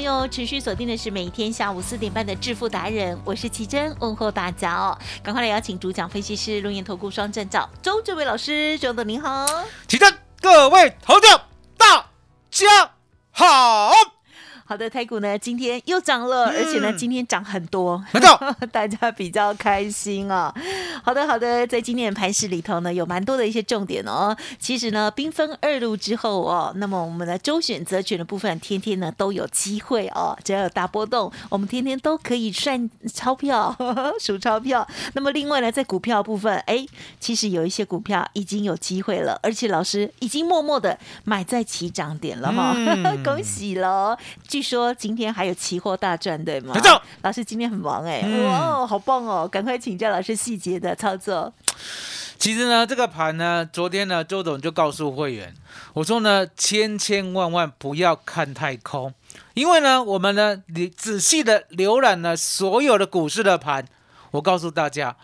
朋友持续锁定的是每天下午四点半的致富达人，我是奇珍，问候大家哦。赶快来邀请主讲分析师龙岩投顾双证照周这位老师，周总您好，奇珍，各位投教大家好。好的，台股呢今天又涨了，而且呢今天涨很多，没错，大家比较开心啊。好的，好的，在今天的盘市里头呢，有蛮多的一些重点哦。其实呢，兵分二路之后哦，那么我们的周选择权的部分，天天呢都有机会哦，只要有大波动，我们天天都可以算钞票、数钞票。那么另外呢，在股票部分，哎，其实有一些股票已经有机会了，而且老师已经默默的买在起涨点了哈，恭喜喽！据说今天还有期货大赚，对吗？没错，老师今天很忙哎，哇，好棒哦！赶快请教老师细节的操作。其实呢，这个盘呢，昨天呢，周总就告诉会员，我说呢，千千万万不要看太空，因为呢，我们呢，你仔细的浏览了所有的股市的盘，我告诉大家，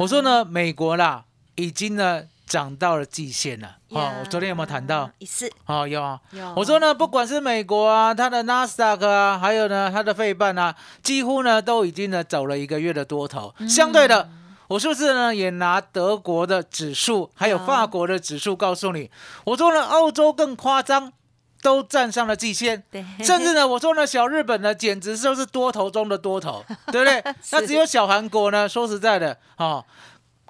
我说呢，美国啦，已经呢。涨到了极限了哦！我昨天有没有谈到？一次哦，有啊。有我说呢，不管是美国啊，它的纳斯达克啊，还有呢，它的费半啊，几乎呢都已经呢走了一个月的多头。相对的，我是不是呢也拿德国的指数，还有法国的指数告诉你？我说呢，澳洲更夸张，都站上了极限。对，甚至呢，我说呢，小日本呢，简直就是多头中的多头，对不对？那只有小韩国呢，说实在的，哦，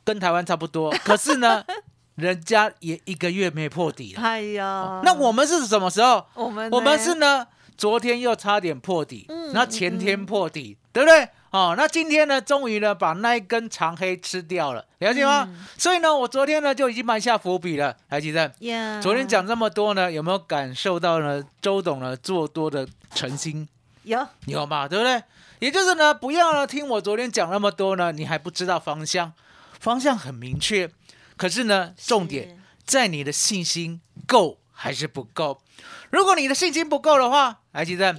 跟台湾差不多。可是呢。人家也一个月没破底了，哎呀，那我们是什么时候？我们我们是呢，昨天又差点破底，嗯那前天破底，对不对？哦，那今天呢，终于呢把那一根长黑吃掉了，了解吗？所以呢，我昨天呢就已经埋下伏笔了，还记得？昨天讲这么多呢，有没有感受到呢？周董呢做多的诚心有有嘛，对不对？也就是呢，不要呢听我昨天讲那么多呢，你还不知道方向，方向很明确。可是呢，重点在你的信心够还是不够？如果你的信心不够的话，来记得，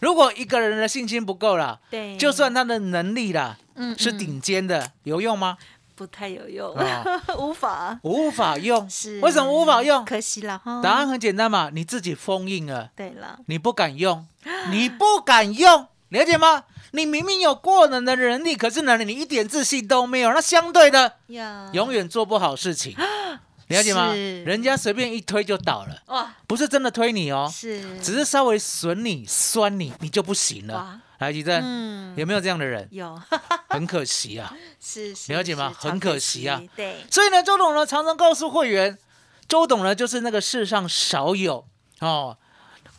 如果一个人的信心不够了，对，就算他的能力啦，嗯，是顶尖的，有用吗？不太有用，无法，无法用，是为什么无法用？可惜了哈。答案很简单嘛，你自己封印了。对了，你不敢用，你不敢用，了解吗？你明明有过人的能力，可是呢，你一点自信都没有。那相对的，永远做不好事情，了解吗？人家随便一推就倒了，哇，不是真的推你哦，是，只是稍微损你、酸你，你就不行了。来，吉珍，嗯，有没有这样的人？有，很可惜啊，是，了解吗？很可惜啊，对。所以呢，周董呢常常告诉会员，周董呢就是那个世上少有哦，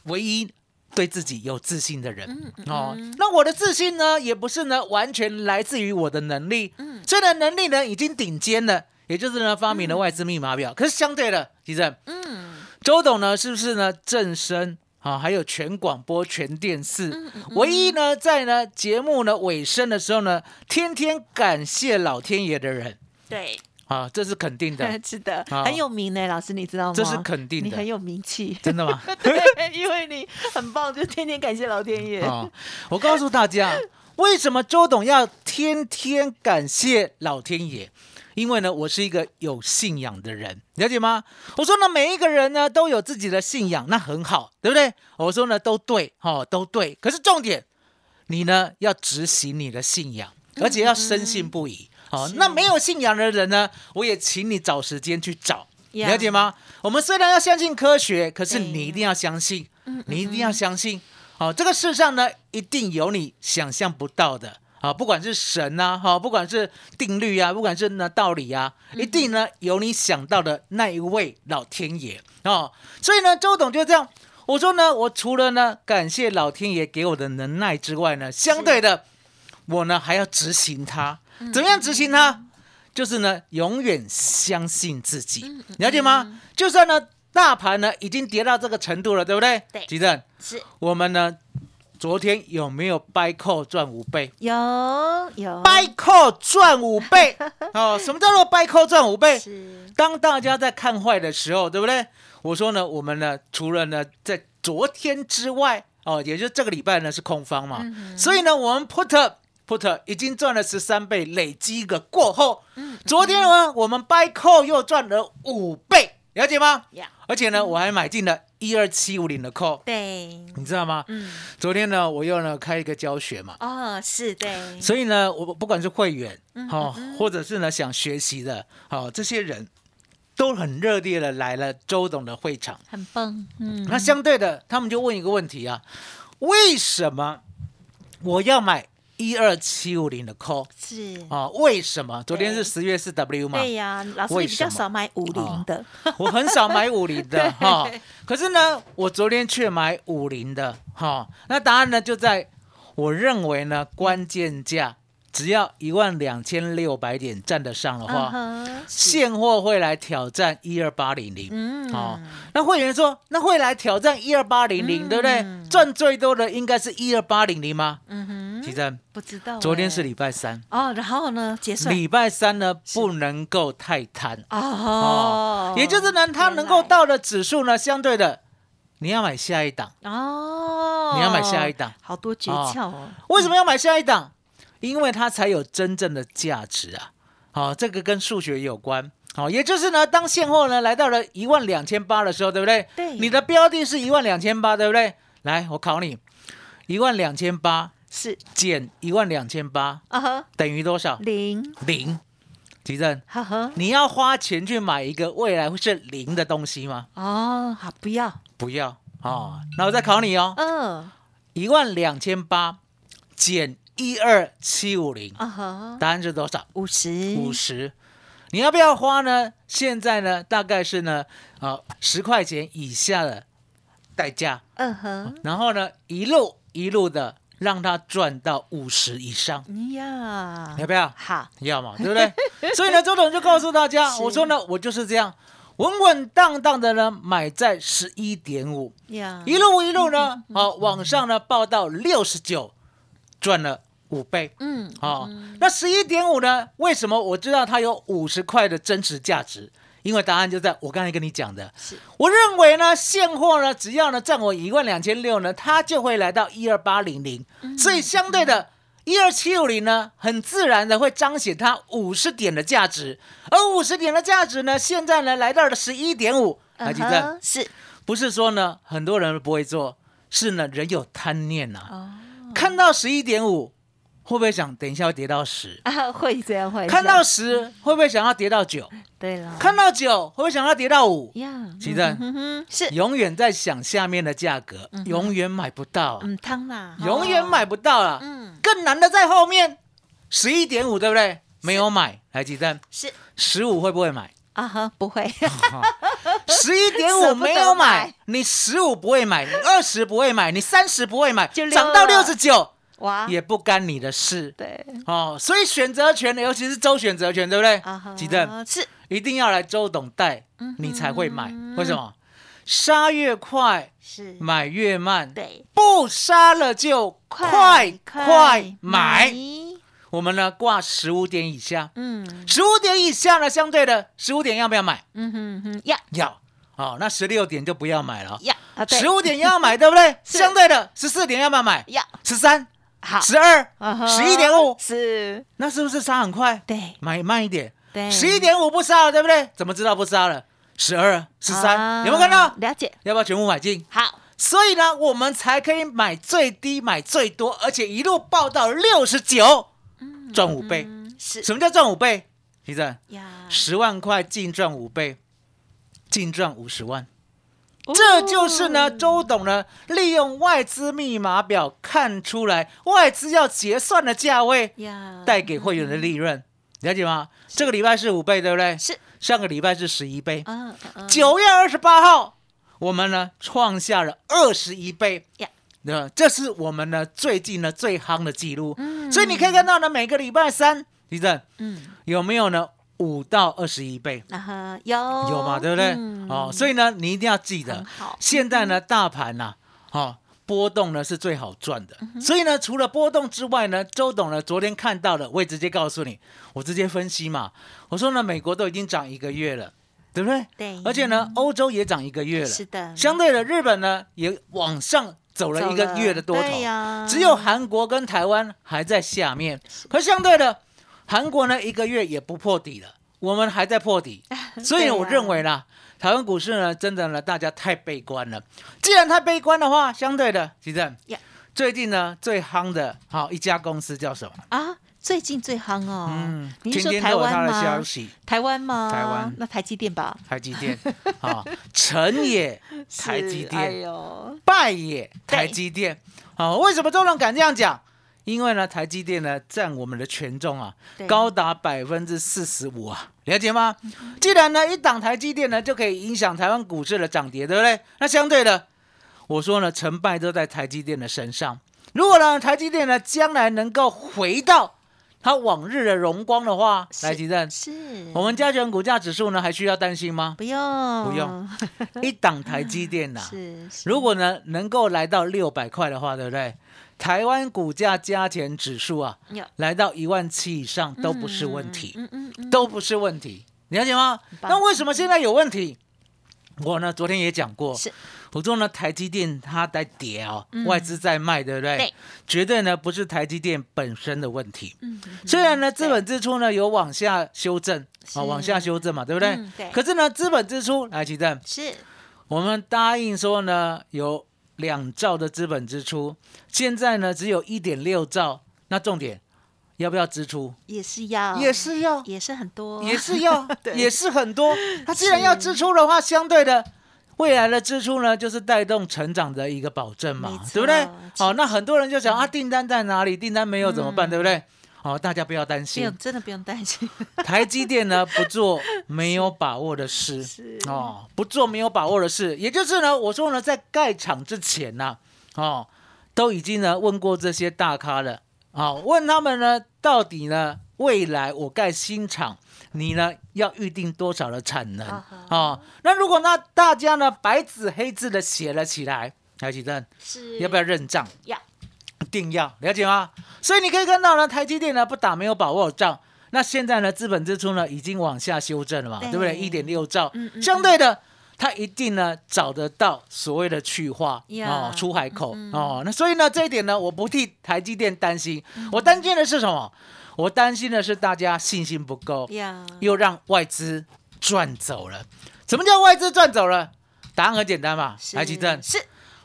唯一。对自己有自信的人哦，那我的自信呢，也不是呢完全来自于我的能力，虽然能力呢已经顶尖了，也就是呢发明了外资密码表，可是相对的，其实，嗯，周董呢是不是呢正身啊，还有全广播全电视，唯一呢在呢节目呢尾声的时候呢，天天感谢老天爷的人，对。啊，这是肯定的，是的，很有名呢，老师你知道吗？这是肯定的，你很有名气，真的吗？对，因为你很棒，就天天感谢老天爷。我告诉大家，为什么周董要天天感谢老天爷？因为呢，我是一个有信仰的人，了解吗？我说呢，每一个人呢都有自己的信仰，那很好，对不对？我说呢，都对，哈，都对。可是重点，你呢要执行你的信仰，而且要深信不疑。好，那没有信仰的人呢？我也请你找时间去找，了解吗？我们虽然要相信科学，可是你一定要相信，你一定要相信。好，这个世上呢，一定有你想象不到的。啊，不管是神啊，哈，不管是定律啊，不管是呢道理啊，一定呢有你想到的那一位老天爷哦。所以呢，周董就这样，我说呢，我除了呢感谢老天爷给我的能耐之外呢，相对的，我呢还要执行它。怎么样执行它？就是呢，永远相信自己，了解吗？就算呢，大盘呢已经跌到这个程度了，对不对？对吉正，是我们呢昨天有没有 buy call 赚五倍有有？buy call 赚五倍 哦，什么叫做 buy call 赚五倍？是当大家在看坏的时候，对不对？我说呢，我们呢除了呢在昨天之外，哦，也就是这个礼拜呢是空方嘛，所以呢我们 put put 已经赚了十三倍，累积一个过后，嗯昨天呢我们 buy call 又赚了五倍，了解吗？呀，而且呢我还买进了一二七五零的 call，对，你知道吗？嗯，昨天呢我又呢开一个教学嘛，哦，是对，所以呢，我不管是会员，嗯好、或者是呢想学习的，好、这些人都很热烈的来了周董的会场。很棒，嗯，那相对的，他们就问一个问题啊：为什么我要买一二七五零的 call 是，啊？为什么？昨天是十月四 W 嘛？对呀，老师你比较少买五零的，我很少买五零的 哈，可是呢，我昨天却买五零的哈。那答案呢就在我认为呢，关键价只要一万两千六百点站得上的话，现货会来挑战一二八零零。嗯，哦，那会员说，那会来挑战一二八零零，对不对？赚最多的应该是一二八零零吗？嗯哼，其实不知道欸，昨天是礼拜三，哦，然后呢，结算。礼拜三呢不能够太贪。哦，也就是呢，它能够到的指数呢，相对的，你要买下一档。哦，你要买下一档，好多诀窍哦，为什么要买下一档？因为它才有真正的价值啊！好、这个跟数学有关。好、也就是呢，当现货呢来到了一万两千八的时候，对不对？对你的标的是一万两千八，对不对？来，我考你，一万两千八是减一万两千八啊哈，等于多少？零，零。吉正，呵呵，你要花钱去买一个未来会是零的东西吗？哦，好，不要，不要哦。那我再考你哦，嗯，一万两千八减一二七五零，答案是多少？五十，五十。你要不要花呢？现在呢，大概是呢，啊，十块钱以下的代价，嗯哼，然后呢，一路一路的让它赚到五十以上，呀，要不要？好，要嘛，对不对？所以呢，周董就告诉大家，我说呢，我就是这样稳稳当当的呢，买在十一点五，呀，一路一路呢，好、往上呢报到六十九，赚了五倍。嗯，好、那十一点五呢？为什么我知道它有五十块的真实价值？因为答案就在我刚才跟你讲的。是我认为呢，现货呢，只要呢占我一万两千六呢，它就会来到一二八零零。所以相对的，一二七五零呢，很自然的会彰显它五十点的价值。而五十点的价值呢，现在呢来到了十一点五。来，记嗯正，哼是，不是说呢很多人不会做，是呢人有贪念呐、哦，看到十一点五，会不会想等一下要跌到十？啊，会这样会，看到十，会不会想要跌到九？对了，看到九，会不会想要跌到五？呀，其正嗯哼，是，永远在想下面的价格，永远买不到啊，嗯，汤啦，永远买不到了。嗯，更难的在后面，十一点五，对不对？没有买，来几站？是十五会不会买？啊哈，不会，十一点五没有买买，你十五不会买，你二十不会买，你三十不会买涨到六十九哇，也不干你的事。对，哦，所以选择权，尤其是周选择权，对不对？啊哈，记得是，一定要来周董带，嗯你才会买。哼为什么？杀越快，是，买越慢。对，不杀了就快快买。我们呢挂十五点以下，嗯十五点以下呢，相对的十五点要不要买？嗯哼哼，要要。哦，那十六点就不要买了。十五点要买，对不对？相对的十四点要不要买？要，十三、好，十二、十一点五，是，那是不是杀很快？对买慢一点。对，十一点五不杀了，对不对？怎么知道不杀了？十二、十三、啊有没有看到？了解，要不要全部买进？好，所以呢，我们才可以买最低、买最多，而且一路报到六十九，赚五倍。嗯是什么叫赚五倍？其实呀，十万块净赚五倍，净赚五十万，这就是呢，周董呢利用外资密码表看出来外资要结算的价位，呀，带给会员的利润，了解吗？这个礼拜是五倍，对不对？是，上个礼拜是十一倍，嗯嗯嗯，九月二十八号我们呢创下了二十一倍呀。那这是我们呢最近呢最夯的记录，嗯。所以你可以看到呢，每个礼拜三，李正嗯，有没有呢？五到二十一倍，有有嘛？对不对？嗯哦，所以呢，你一定要记得现在呢，大盘呐、哦，波动呢是最好赚的。嗯所以呢，除了波动之外呢，周董呢昨天看到的，我也直接告诉你，我直接分析嘛。我说呢，美国都已经涨一个月了，对不对？对，而且呢，欧洲也涨一个月了。是的，相对的，日本呢也往上走了一个月的多头，只有韩国跟台湾还在下面。可相对的，韩国呢一个月也不破底了，我们还在破底，所以我认为呢，台湾股市呢真的呢大家太悲观了。既然太悲观的话，相对的，其实呀最近呢最夯的好一家公司叫什么？啊，最近最夯哦，嗯，天天台湾都有他的消吗？息。台湾吗？台湾那台积电吧，台积电啊，成也 台积电，败也台积电。好、为什么周董敢这样讲？因为呢，台积电呢占我们的权重啊，高达百分之四十五啊，了解吗？既然呢一档台积电呢就可以影响台湾股市的涨跌，对不对？那相对的，我说呢，成败都在台积电的身上。如果呢台积电呢将来能够回到它往日的荣光的话，是来吉正，是我们加权股价指数呢还需要担心吗？不用不用，一档台积电呐、是是如果呢能够来到六百块的话，对不对？台湾股价加权指数啊，有来到一万七以上都不是问题，嗯嗯嗯，都不是问题，你了解吗？那为什么现在有问题？我呢昨天也讲过，是我说呢台积电它在跌哦，嗯外资在卖，对不对？对绝对呢不是台积电本身的问题。嗯虽然呢资本支出呢有往下修正是啊，往下修正嘛，对不对？嗯对可是呢资本支出来，奇正，是我们答应说呢，有两兆的资本支出，现在呢只有一点六兆。那重点要不要支出？也是要也是要，也是很多，也是要 对，也是很多。它既然要支出的话，相对的。未来的支出呢，就是带动成长的一个保证嘛对不对？是好，那很多人就想啊，订单在哪里？订单没有怎么办？对不对？好，大家不要担不心用，真的不用担心，台积电呢不做没有把握的事。是。哦，不做没有把握的事，也就是呢，我说呢，在盖厂之前呢、哦，都已经呢问过这些大咖了，啊、问他们呢，到底呢未来我盖新厂，你呢要预定多少的产能？啊啊、哈那如果那大家呢白纸黑字的写了起来，台积电是。要不要认账？要。一定要了解吗？所以你可以看到呢，台积电呢不打没有把握的仗。那现在呢，资本支出呢已经往下修正了嘛，对对不对？一点六兆嗯嗯，相对的，它一定呢找得到所谓的去化呀哦，出海口嗯哦。那所以呢，这一点呢，我不替台积电担心，我担心的是什么？我担心的是大家信心不够，呀，又让外资赚走了。什么叫外资赚走了？答案很简单嘛，是台积电是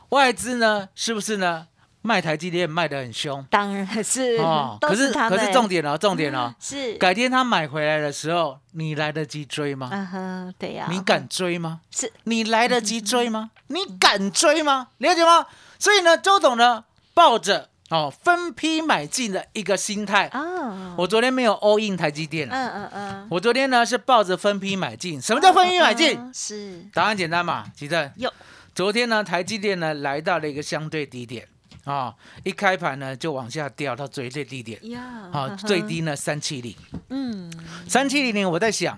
外资呢，是不是呢？卖台积电卖的很凶当然是哦，都可是可是重点哦，重点哦，是改天他买回来的时候，你来得及追吗？嗯哼，对呀，你敢追吗？是你来得及追吗？你敢追吗？了解吗？所以呢，周董呢，抱着哦分批买进的一个心态，啊，我昨天没有 all in 台积电啊，嗯嗯嗯，我昨天呢是抱着分批买进。什么叫分批买进？嗯是答案简单嘛，其正。有昨天呢，台积电呢来到了一个相对低点啊、一开盘呢就往下掉到最最低点，呀，好、呵呵最，低呢三七零，嗯，三七零零，我在想，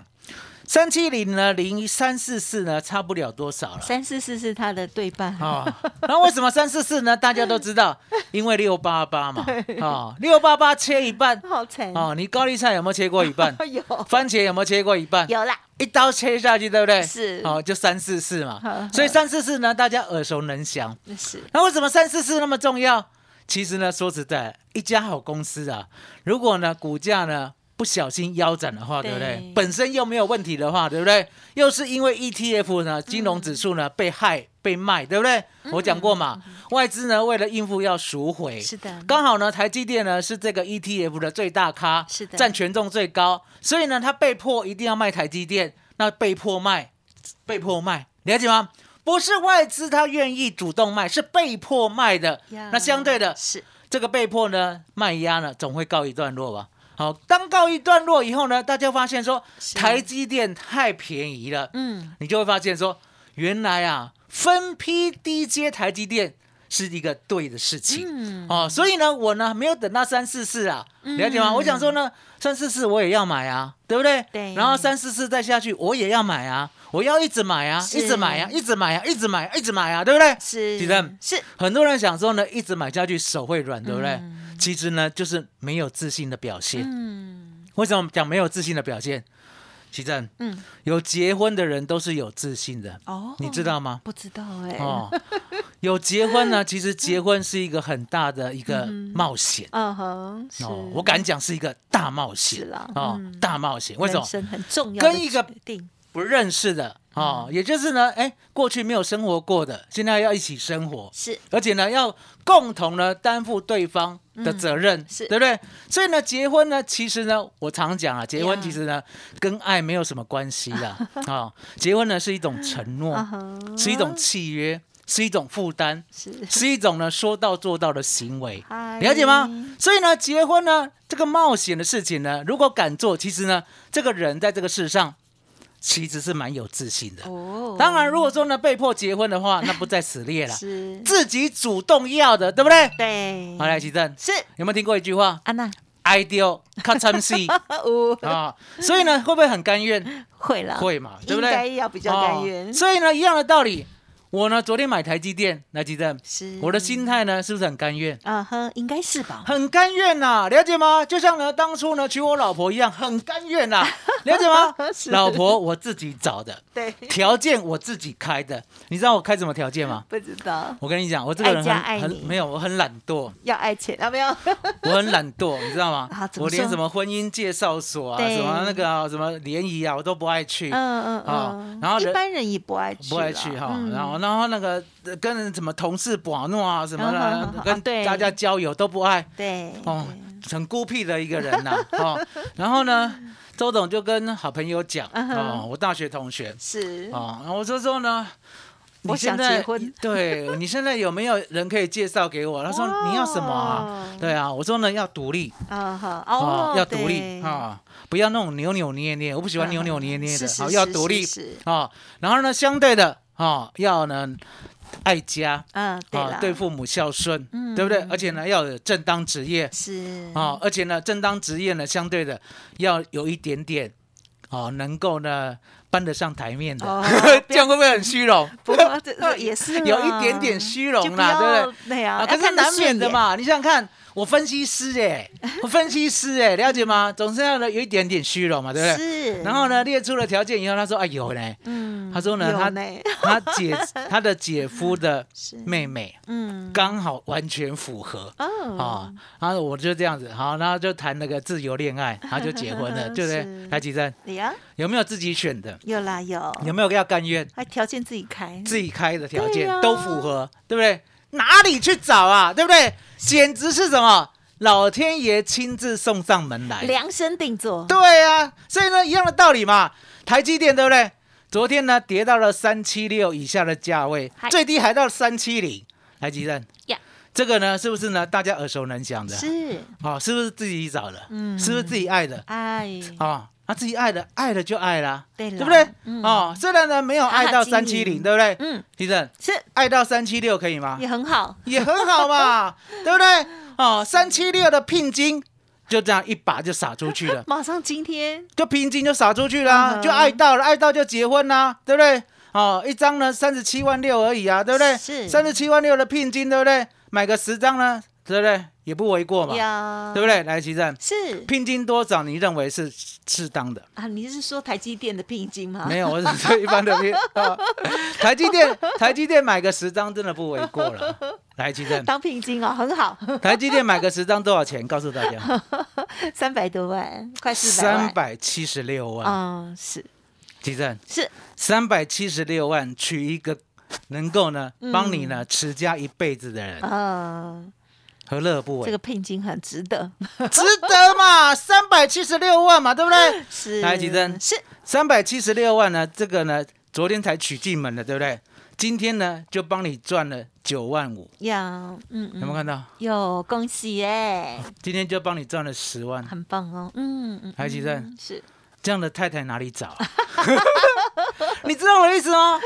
三七零呢零三四四呢差不了多少了。三四四是它的对半，哦，那为什么三四四呢？大家都知道，因为六八八嘛，哦，六八八切一半，好惨哦，你高丽菜有没有切过一半？有番茄有没有切过一半？有啦，一刀切下去，对不对？是哦，就三四四嘛。所以三四四呢，大家耳熟能详。那是那为什么三四四那么重要？其实呢，说实在，一家好公司啊，如果呢股价呢不小心腰斩的话，对不对对？本身又没有问题的话，对不对？又是因为 ETF 呢金融指数呢被害被卖，对不对？我讲过嘛，外资呢为了应付要赎回，嗯是的，刚好呢，台积电呢是这个 ETF 的最大咖，是的占权重最高，所以呢，他被迫一定要卖台积电，那被迫卖，被迫卖，了解吗？不是外资他愿意主动卖，是被迫卖的。那相对的，是这个被迫呢卖压呢，总会告一段落吧。好，当告一段落以后呢，大家发现说台积电太便宜了，嗯。你就会发现说，原来啊，分批低接台积电是一个对的事情。嗯。哦，所以呢，我呢没有等到三四四啊，了解吗？我想说呢，三四四我也要买啊，对不对？对。然后三四四再下去，我也要买啊，我要一直买啊，一直买啊，一直买啊，一直买啊，一直买啊，对不对？是。是。很多人想说呢，一直买下去手会软，对不对？嗯其实呢，就是没有自信的表现。嗯为什么讲没有自信的表现？奇正，嗯有结婚的人都是有自信的，哦，你知道吗？不知道哎哦，有结婚呢，其实结婚是一个很大的一个冒险。嗯哼是哦，我敢讲是一个大冒险是啦哦嗯，大冒险。为什么？很重要跟一个不认识的哦，也就是呢，哎，过去没有生活过的，现在要一起生活，是而且呢，要共同呢担负对方的责任，是对不对？所以呢，结婚呢，其实呢，我常讲啊，结婚其实呢，跟爱没有什么关系啦。啊、结婚呢是一种承诺，是一种契约，是一种负担，是是一种呢说到做到的行为。嗨了解吗？所以呢，结婚呢，这个冒险的事情呢，如果敢做，其实呢，这个人在这个世上其实是蛮有自信的。哦当然，如果说呢被迫结婚的话，那不在此列了。是自己主动要的，对不对？对好，来，奇正，是有没有听过一句话安娜？ideal 看参戏哦啊，所以呢，会不会很甘愿？会了会嘛，对不应该？要比较甘愿哦所以呢，一样的道理，我呢昨天买台积电，来，积电，是。我的心态呢是不是很甘愿？啊哼应该是吧。很甘愿呐、了解吗？就像呢当初呢娶我老婆一样，很甘愿呐、了解吗？是？老婆我自己找的，对。条件我自己开的，你知道我开什么条件吗？不知道。我跟你讲，我这个人很很没有，我很懒惰，要爱钱啊没有？我很懒惰，你知道吗？我连什么婚姻介绍所啊，什么那个啊什么联谊啊，我都不爱去。嗯嗯啊嗯。然后一般人也不爱去不爱去哈，嗯。然后然后那个呃跟人什么同事玩弄啊什么的，跟大家交友都不爱。对。哦，很孤僻的一个人呐 哦。然后呢，周董就跟好朋友讲哦，我大学同学。是。哦，然后我就说呢。我想你现在结婚。对你现在有没有人可以介绍给我？他说你要什么啊？哦对啊，我说呢要独立，啊哈。哦哦，要独立对。啊，不要那种扭扭捏捏，我不喜欢扭扭捏捏的，好要独立。是啊。然后呢，相对的啊，要呢爱家嗯对啊，对父母孝顺，嗯对不对？而且呢，要有正当职业是啊，而且呢，正当职业呢，相对的要有一点点啊，能够呢搬得上台面的哦，这样会不会很虚荣？不过也是 有一点点虚就荣啦，要对不对？对啊，啊，可是难免。的嘛。你想想看，我分析师哎，我分析师哎，了解吗？总是要呢有一点点虚荣嘛，对不对？是，然后呢，列出了条件以后，他说：“哎有嘞，嗯，他说呢他呢，他姐 他的姐夫的妹妹嗯，刚好完全符合哦啊。然后我就这样子，好，然后就谈那个自由恋爱，然后就结婚了，对不对是？来，吉珍呀，有没有自己选的？有啦有，有没有要甘愿还条件自己开，自己开的条件都符合，对不对？哪里去找啊？对不对？简直是什么？老天爷亲自送上门来。量身定做，对啊，所以呢，一样的道理嘛。台积电对不对？昨天呢跌到了三七六以下的价位，最低还到三七零。台积电呀，这个呢是不是呢？大家耳熟能详的？是哦，是不是自己找的？嗯是不是自己爱的？爱，哦，啊，自己爱的，爱了就爱了，对不对？嗯哦，虽然呢没有爱到三七零，营对不对？嗯，地震是爱到三七六可以吗？也很好，也很好嘛，对不对？哦，三七六的聘金就这样一把就撒出去了，马上今天就聘金就撒出去啦，就爱到了，爱到就结婚啦，对不对？哦，一张呢三十七万六而已啊，对不对？是三十七万六的聘金，对不对？买个十张呢，对不对？也不为过嘛，呀，对不对？来，奇正，是聘金多少你认为是适当的？啊，你是说台积电的聘金吗？没有，我是说一般的聘。啊 台积电，台积电买个十张真的不为过了。来，奇正，当聘金哦，很好，台积电买个十张多少钱？告诉大家，三百多万，快四百万，三百七十六万。嗯，是奇正，是，三百七十六万娶一个能够呢嗯帮你呢持家一辈子的人，嗯，何乐而不为？这个聘金很值得，值得嘛？三百七十六万嘛，对不对？是，来吉珍是三百七十六万呢，这个呢昨天才娶进门的，对不对？今天呢，就帮你赚了九万五，有，嗯嗯，有没有看到？有恭喜耶，今天就帮你赚了十万，很棒哦，嗯嗯，台积电嗯是这样的太太哪里找啊？你知道我的意思吗？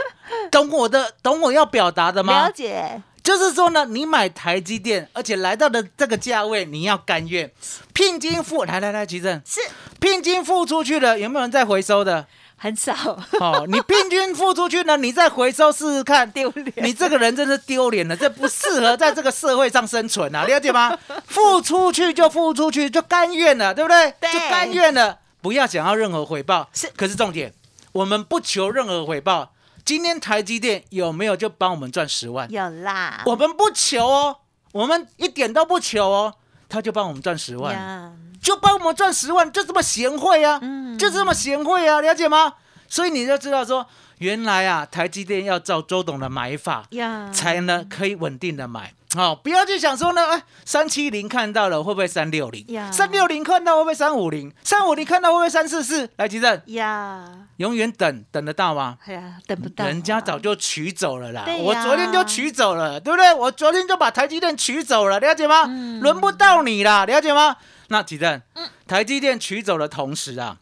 懂我的，懂我要表达的吗了？解，就是说呢，你买台积电，而且来到的这个价位，你要甘愿聘金付，来来来，吉正，是聘金付出去了，有没有人再回收的？很少哦，你平均付出去呢，你再回收试试看，丢脸，你这个人真是丢脸了，这不适合在这个社会上生存啊，了解吗？付出去就付出去，就甘愿了，对不对？对就甘愿了，不要想要任何回报。是可是重点，我们不求任何回报。今天台积电有没有就帮我们赚十万？有啦，我们不求哦，我们一点都不求哦，他就帮我们赚十万。就帮我们赚十万，就这么贤惠啊，嗯就这么贤惠啊，了解吗？所以你就知道说，原来啊，台积电要照周董的买法，才能可以稳定的买。好、不要去想说呢，哎，三七零看到了会不会三六零呀？三六零看到会不会三五零？三五零看到会不会三四四？来，吉正，呀，永远等等得到吗？哎呀，等不到啊，人家早就取走了啦，我昨天就取走了，对不对？我昨天就把台积电取走了，了解吗？嗯轮不到你啦，了解吗？那吉正，台积电取走的同时啊，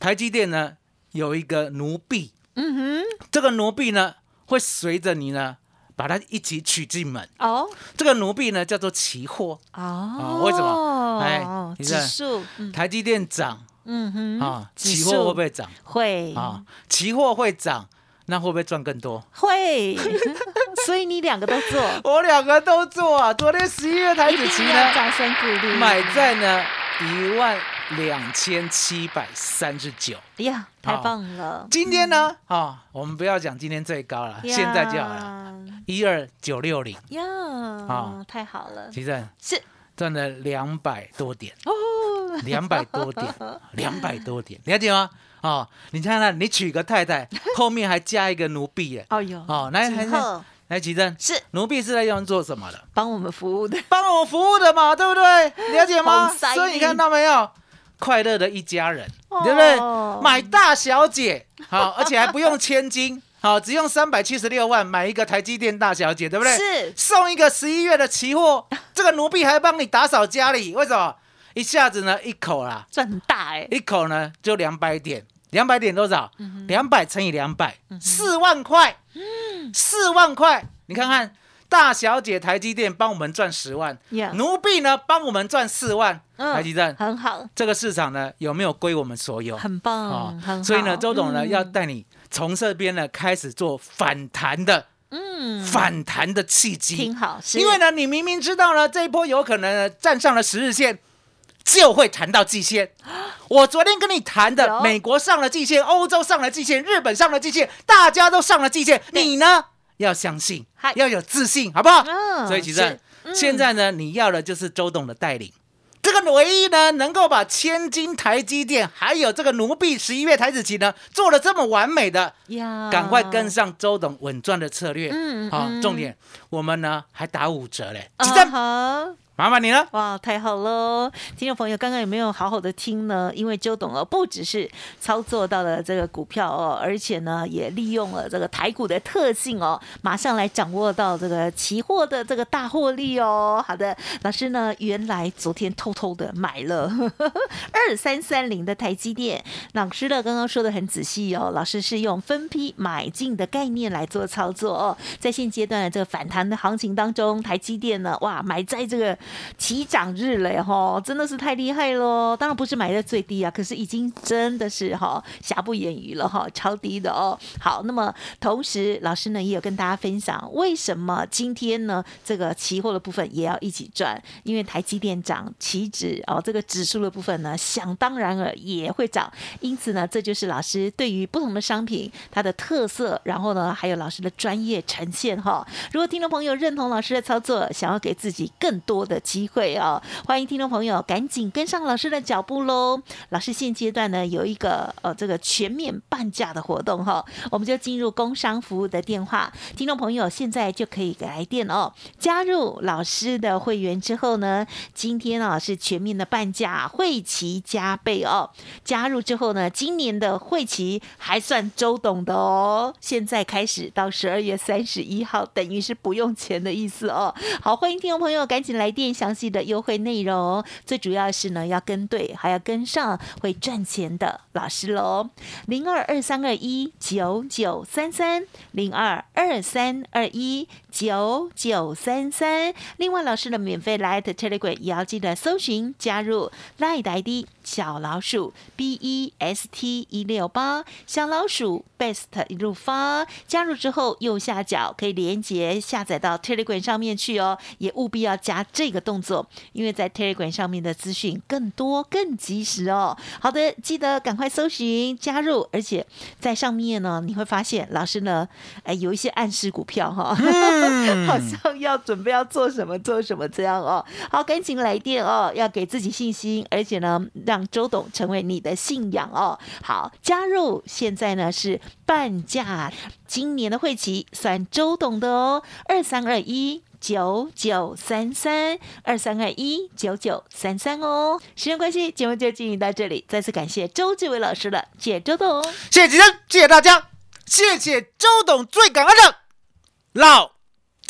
台积电呢有一个奴婢，嗯哼，这个奴婢呢会随着你呢把它一起取进门。哦。这个奴婢呢叫做期货，哦，为什么？哎你指看数，嗯。台积电涨。嗯哼，啊，期货会不会涨？会。啊？期货会涨，那会不会赚更多？会，所以你两个都做，我两个都做啊，昨天十一月台一子期呢掌声鼓励，买在呢一万两千七百三十九。哎呀，太棒了，今天呢，啊，我们不要讲今天最高了，呀。现在就好了，一二九六零，呀，啊太好了，其实是赚了两百多点，哦，两百多点，两百多点，了解吗？哦，你看看，你娶个太太，后面还加一个奴婢耶。哦哟，哦，来来来，奇珍，是奴婢是在用做什么的？帮我们服务的，帮我服务的嘛，对不对？了解吗？所以你看到没有？快乐的一家人，哦对不对？买大小姐，好，而且还不用千金，好，只用三百七十六万买一个台积电大小姐，对不对？是送一个十一月的期货，这个奴婢还帮你打扫家里，为什么？一下子呢，一口啦，赚很大哎，一口呢就两百点，两百点多少？嗯两百乘以两百，四万块，四万块，你看看。大小姐台积电帮我们赚十万，呀，奴婢呢帮我们赚四万，嗯台积电很好，这个市场呢有没有归我们所有？很棒，哦很，所以呢，周董呢嗯要带你从这边呢开始做反弹的嗯反弹的契机挺，好，因为呢你明明知道呢这一波有可能站上了十日线。就会谈到季线。我昨天跟你谈的，美国上了季线，欧洲上了季线，日本上了季线，大家都上了季线，你呢要相信，要有自信，好不好？嗯所以其实现在呢，你要的就是周董的带领。这个唯一呢，能够把千金台积电还有这个奴婢十一月台子期呢做的这么完美的，呀，赶快跟上周董稳赚的策略。好、重点我们呢还打五折嘞，麻烦你了。哇，太好喽！听众朋友，刚刚有没有好好的听呢？因为周董哦，不只是操作到了这个股票哦，而且呢，也利用了这个台股的特性哦，马上来掌握到这个期货的这个大获利哦。好的，老师呢，原来昨天偷偷的买了 二三三零的台积电，老师呢刚刚说的很仔细哦，老师是用分批买进的概念来做操作哦，在现阶段的这个反弹的行情当中，台积电呢，哇，买在这个起涨日嘞哈，真的是太厉害喽！当然不是买在最低啊，可是已经真的是哈瑕不掩瑜了哈，超低的哦。好，那么同时老师呢也有跟大家分享，为什么今天呢这个期货的部分也要一起赚？因为台积电涨，期指哦这个指数的部分呢，想当然尔也会涨，因此呢，这就是老师对于不同的商品它的特色，然后呢还有老师的专业呈现哈。如果听众朋友认同老师的操作，想要给自己更多的的机会哦。欢迎听众朋友赶紧跟上老师的脚步喽！老师现阶段呢有一个呃这个全面半价的活动哈，我们就进入工商服务的电话，听众朋友现在就可以来电哦。加入老师的会员之后呢，今天啊是全面的半价，会期加倍哦。加入之后呢，今年的会期还算周董的哦。现在开始到十二月三十一号，等于是不用钱的意思哦。好，欢迎听众朋友赶紧来电，详细的优惠内容，最主要是呢要跟对，还要跟上会赚钱的老师喽。零二二三二一九九三三零二二三二一九九三三。另外，老师的免费 Light Telegram 也要记得搜寻加入 Light ID 小老鼠 B E S T 一六八小老鼠 Best 一路发。加入之后，右下角可以连接下载到 Telegram 上面去哦，也务必要加这个动作，因为在 Telegram 上面的资讯更多、更及时哦。好的，记得赶快搜寻加入，而且在上面呢，你会发现老师呢，哎，有一些暗示股票哈，好像要准备要做什么做什么这样哦。好，赶紧来电哦，要给自己信心，而且呢，让周董成为你的信仰哦。好，加入现在呢是半价，今年的会期算周董的哦，二三二一。九九三三二三二一九九三三哦，时间关系，节目就进行到这里。再次感谢周志伟老师了，谢谢周董，谢谢吉生，谢谢大家，谢谢周董，最感恩的老